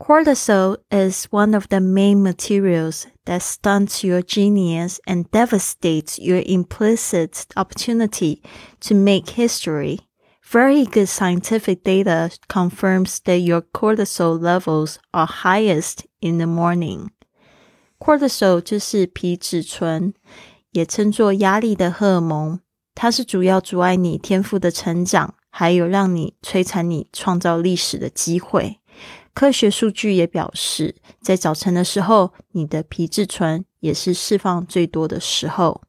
Cortisol is one of the main materials that stunts your genius and devastates your implicit opportunity to make history. Very good scientific data confirms that your cortisol levels are highest in the morning. Cortisol 就是皮质醇，也称作压力的荷尔蒙，它是主要阻碍你天赋的成长，还有让你摧残你创造历史的机会。 科学数据也表示，在早晨的时候，你的皮质醇也是释放最多的时候。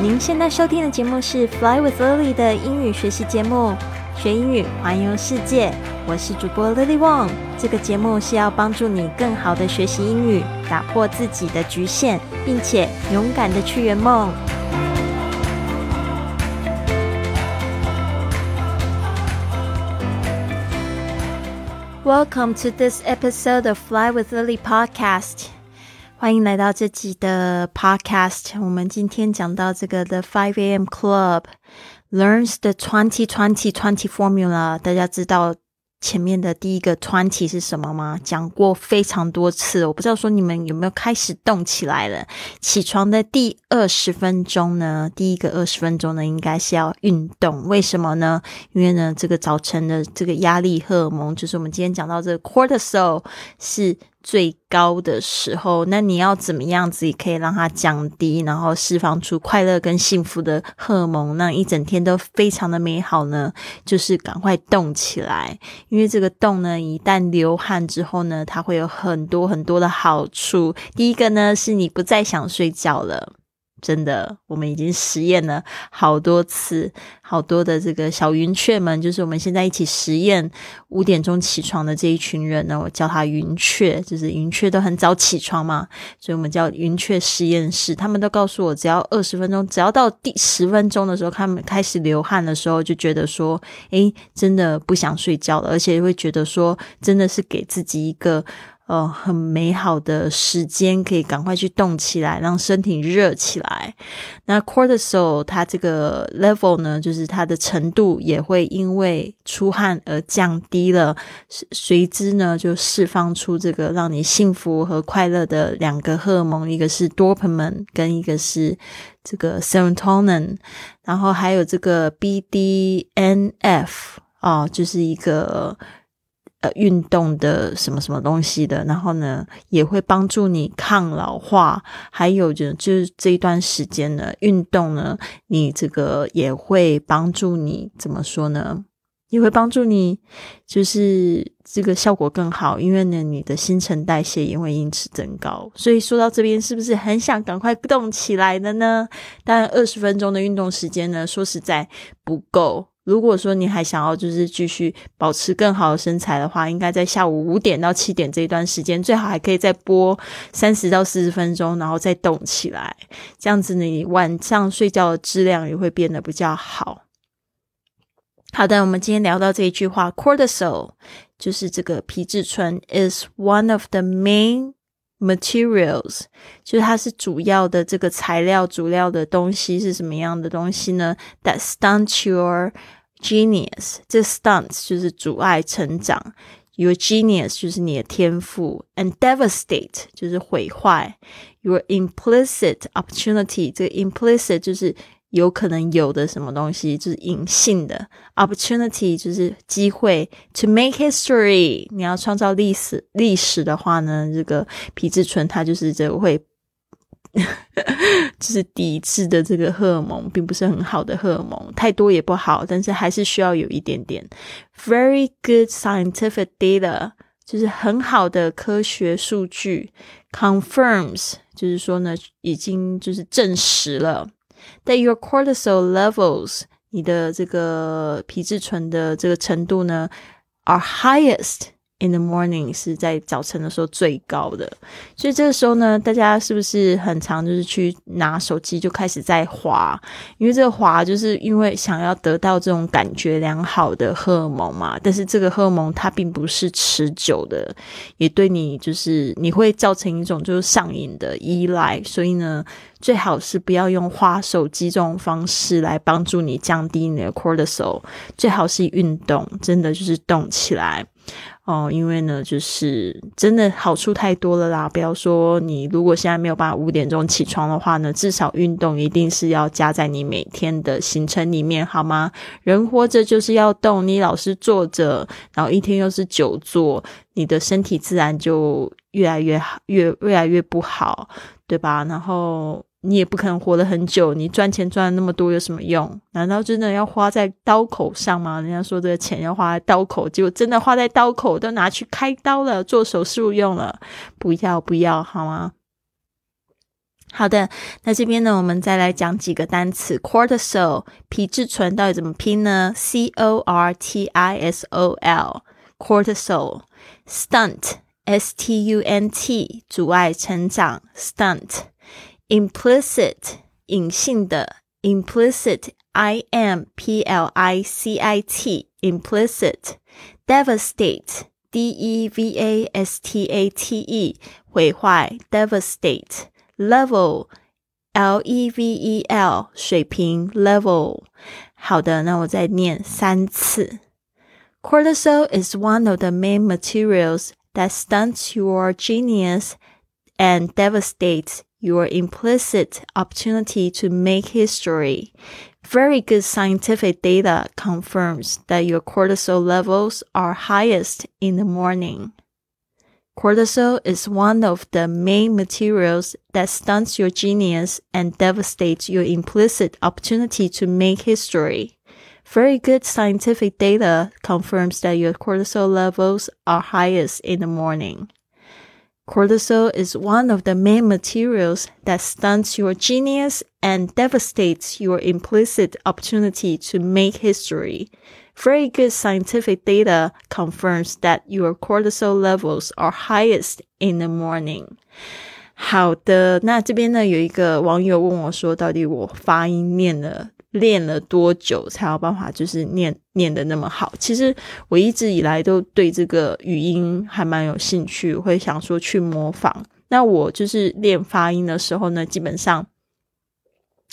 您现在收听的节目是《Fly with Lily》的英语学习节目，学英语环游世界。我是主播 Lily Wong。这个节目是要帮助你更好的学习英语，打破自己的局限，并且勇敢的去圆梦。Welcome to this episode of Fly with Lily podcast。欢迎来到这集的 podcast。我们今天讲到这个 The Five A.M. Club learns the twenty twenty twenty formula。大家知道 前面的第一个专题是什么吗？讲过非常多次，我不知道说你们有没有开始动起来了。起床的第二十分钟呢，第一个二十分钟呢，应该是要运动。为什么呢？因为呢，这个早晨的这个压力荷尔蒙，就是我们今天讲到这个 cortisol 是。最高的时候，那你要怎么样子也可以让它降低，然后释放出快乐跟幸福的荷尔蒙，让一整天都非常的美好呢？就是赶快动起来，因为这个动呢，一旦流汗之后呢，它会有很多很多的好处。第一个呢，是你不再想睡觉了。真的，我们已经实验了好多次，好多的这个小云雀们，就是我们现在一起实验五点钟起床的这一群人呢，我叫他云雀，就是云雀都很早起床嘛，所以我们叫云雀实验室。他们都告诉我，只要二十分钟，只要到第十分钟的时候，他们开始流汗的时候，就觉得说，诶，真的不想睡觉了，而且会觉得说，真的是给自己一个。呃，很美好的时间，可以赶快去动起来，让身体热起来。那 cortisol 它这个 level 呢，就是它的程度也会因为出汗而降低了，随之呢就释放出这个让你幸福和快乐的两个荷尔蒙，一个是 dopamine，跟一个是这个 serotonin，然后还有这个 BDNF 啊，就是一个。呃，运动的什么什么东西的，然后呢，也会帮助你抗老化。还有就就是这一段时间呢，运动呢，你这个也会帮助你怎么说呢？也会帮助你，就是这个效果更好，因为呢，你的新陈代谢也会因此增高。所以说到这边，是不是很想赶快动起来的呢？但二十分钟的运动时间呢，说实在不够。如果说你还想要就是继续保持更好的身材的话，应该在下午五点到七点这一段时间，最好还可以再播三十到四十分钟，然后再动起来，这样子你晚上睡觉的质量也会变得比较好。好的，我们今天聊到这一句话，cortisol 就是这个皮质醇，is one of the main materials，就是它是主要的这个材料，主料的东西是什么样的东西呢？That stunt your genius，这 stunt 就是阻碍成长，your genius 就是你的天赋，and devastate 就是毁坏，your implicit opportunity，这个 implicit 就是 有可能有的什么东西，就是隐性的 opportunity，就是机会。To make history，你要创造历史历史的话呢，这个皮质醇它就是这个会，就是抵制的这个荷尔蒙，并不是很好的荷尔蒙，太多也不好，但是还是需要有一点点。Very good scientific data，就是很好的科学数据，confirms，就是说呢，已经就是证实了。That your cortisol levels，你的这个皮质醇的这个程度呢，are highest in the morning 是在早晨的时候最高的，所以这个时候呢，大家是不是很常就是去拿手机就开始在滑？因为这个滑就是因为想要得到这种感觉良好的荷尔蒙嘛。但是这个荷尔蒙它并不是持久的，也对你就是你会造成一种就是上瘾的依赖。所以呢，最好是不要用花手机这种方式来帮助你降低你的 cortisol，最好是运动，真的就是动起来。哦，因为呢，就是真的好处太多了啦！不要说你如果现在没有办法五点钟起床的话呢，至少运动一定是要加在你每天的行程里面，好吗？人活着就是要动，你老是坐着，然后一天又是久坐，你的身体自然就越来越好，越越来越不好，对吧？然后。你也不可能活得很久，你赚钱赚了那么多有什么用？难道真的要花在刀口上吗？人家说这个钱要花在刀口，结果真的花在刀口，都拿去开刀了，做手术用了，不要不要，好吗？好的，那这边呢，我们再来讲几个单词，cortisol，皮质醇到底怎么拼呢？C O R T I S O L，cortisol，stunt，S T U N T，阻碍成长，stunt。implicit 隐性的 implicit i m p l i c i t implicit devastate d e v a s t a t e 毁坏 devastate level l e v e l 水平 level 好的，那我再念三次。Cortisol is one of the main materials that stunts your genius and devastates your implicit opportunity to make history. Very good scientific data confirms that your cortisol levels are highest in the morning. Cortisol is one of the main materials that stunts your genius and devastates your implicit opportunity to make history. Very good scientific data confirms that your cortisol levels are highest in the morning. Cortisol is one of the main materials that stunts your genius and devastates your implicit opportunity to make history. Very good scientific data confirms that your cortisol levels are highest in the morning. 好的，那这边呢有一个网友问我说，到底我发音念了 练了多久才有办法就是念念的那么好？其实我一直以来都对这个语音还蛮有兴趣，会想说去模仿。那我就是练发音的时候呢，基本上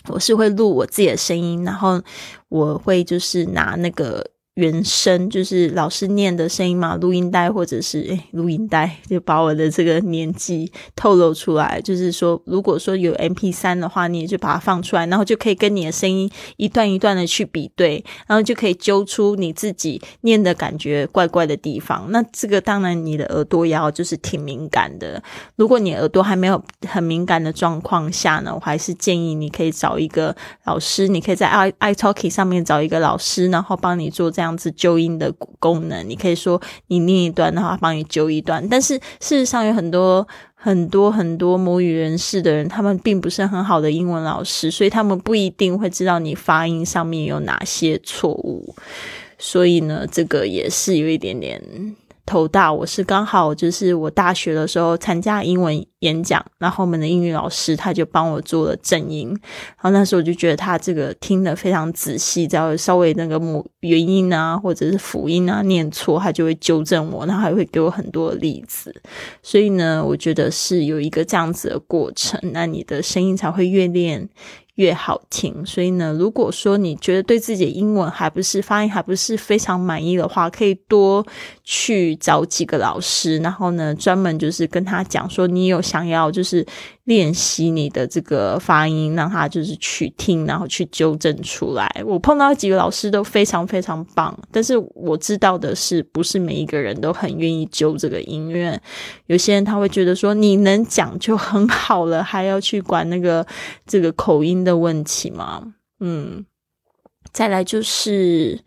我是会录我自己的声音，然后我会就是拿那个。原声就是老师念的声音嘛，录音带或者是诶录音带，就把我的这个年纪透露出来。就是说，如果说有 M P 三的话，你也就把它放出来，然后就可以跟你的声音一段一段的去比对，然后就可以揪出你自己念的感觉怪怪的地方。那这个当然你的耳朵也要就是挺敏感的。如果你耳朵还没有很敏感的状况下呢，我还是建议你可以找一个老师，你可以在 i iTalki 上面找一个老师，然后帮你做这样。样子纠音的功能，你可以说你念一段的话，帮你纠一段。但是事实上有很多很多很多母语人士的人，他们并不是很好的英文老师，所以他们不一定会知道你发音上面有哪些错误。所以呢，这个也是有一点点。头大，我是刚好就是我大学的时候参加英文演讲，然后我们的英语老师他就帮我做了正音，然后那时候我就觉得他这个听得非常仔细，只要稍微那个母元音啊或者是辅音啊念错，他就会纠正我，然后还会给我很多例子，所以呢，我觉得是有一个这样子的过程，那你的声音才会越练。越好听，所以呢，如果说你觉得对自己的英文还不是发音还不是非常满意的话，可以多去找几个老师，然后呢，专门就是跟他讲说，你有想要就是练习你的这个发音，让他就是去听，然后去纠正出来。我碰到几个老师都非常非常棒，但是我知道的是，不是每一个人都很愿意纠这个音乐。有些人他会觉得说，你能讲就很好了，还要去管那个这个口音。的问题吗？嗯，再来就是，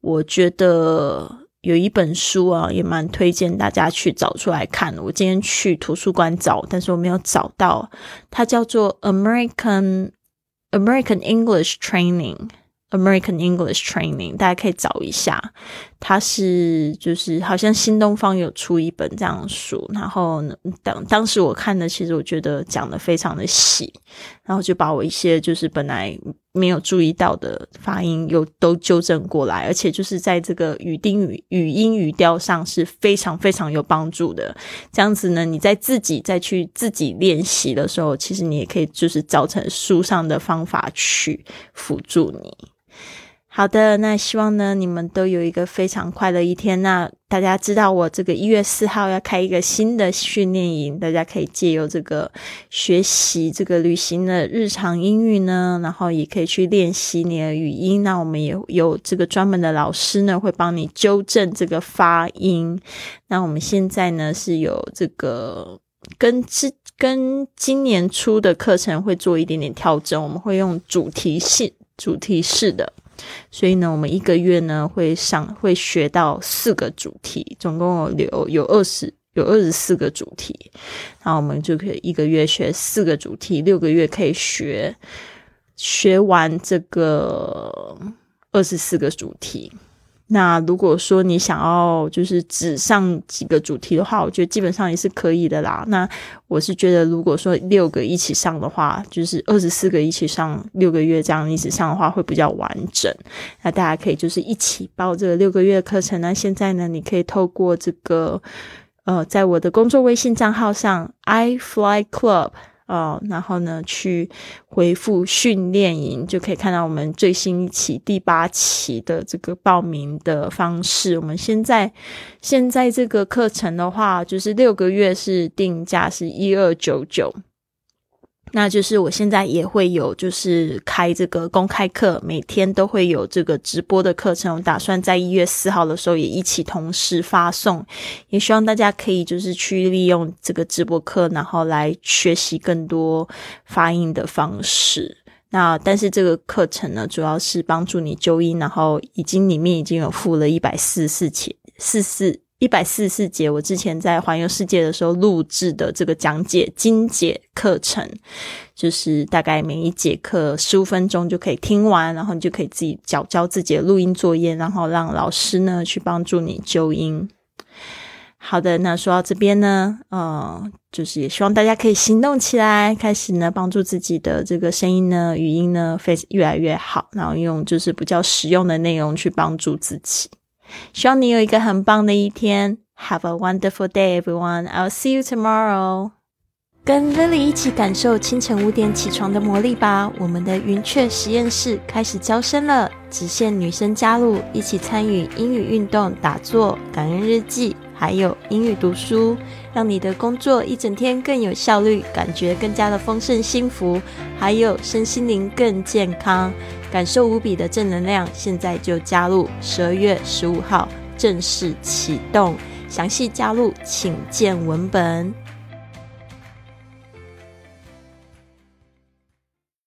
我觉得有一本书啊，也蛮推荐大家去找出来看。我今天去图书馆找，但是我没有找到。它叫做 American American English Training，American English Training，大家可以找一下。它是就是好像新东方有出一本这样的书，然后呢，当当时我看的，其实我觉得讲的非常的细，然后就把我一些就是本来没有注意到的发音又都纠正过来，而且就是在这个语丁语语音语调上是非常非常有帮助的。这样子呢，你在自己再去自己练习的时候，其实你也可以就是造成书上的方法去辅助你。好的，那希望呢你们都有一个非常快乐一天。那大家知道我这个一月四号要开一个新的训练营，大家可以借由这个学习这个旅行的日常英语呢，然后也可以去练习你的语音。那我们也有这个专门的老师呢，会帮你纠正这个发音。那我们现在呢是有这个跟之跟今年初的课程会做一点点调整，我们会用主题性主题式的。所以呢，我们一个月呢会上会学到四个主题，总共有有二十有二十四个主题，然后我们就可以一个月学四个主题，六个月可以学学完这个二十四个主题。那如果说你想要就是只上几个主题的话，我觉得基本上也是可以的啦。那我是觉得，如果说六个一起上的话，就是二十四个一起上六个月这样一起上的话，会比较完整。那大家可以就是一起报这个六个月课程。那现在呢，你可以透过这个呃，在我的工作微信账号上，i fly club。哦，然后呢，去回复训练营，就可以看到我们最新一期第八期的这个报名的方式。我们现在现在这个课程的话，就是六个月是定价是一二九九。那就是我现在也会有，就是开这个公开课，每天都会有这个直播的课程。我打算在一月四号的时候也一起同时发送，也希望大家可以就是去利用这个直播课，然后来学习更多发音的方式。那但是这个课程呢，主要是帮助你纠音，然后已经里面已经有付了一百四十四节四四。一百四十四节，我之前在环游世界的时候录制的这个讲解精解课程，就是大概每一节课十五分钟就可以听完，然后你就可以自己交交自己的录音作业，然后让老师呢去帮助你纠音。好的，那说到这边呢，呃，就是也希望大家可以行动起来，开始呢帮助自己的这个声音呢、语音呢，非越来越好，然后用就是比较实用的内容去帮助自己。希望你有一个很棒的一天。Have a wonderful day, everyone. I'll see you tomorrow. 跟 Lily 一起感受清晨五点起床的魔力吧！我们的云雀实验室开始招生了，只限女生加入，一起参与英语运动、打坐、感恩日记，还有英语读书，让你的工作一整天更有效率，感觉更加的丰盛幸福，还有身心灵更健康。感受无比的正能量，现在就加入！十二月十五号正式启动，详细加入请见文本。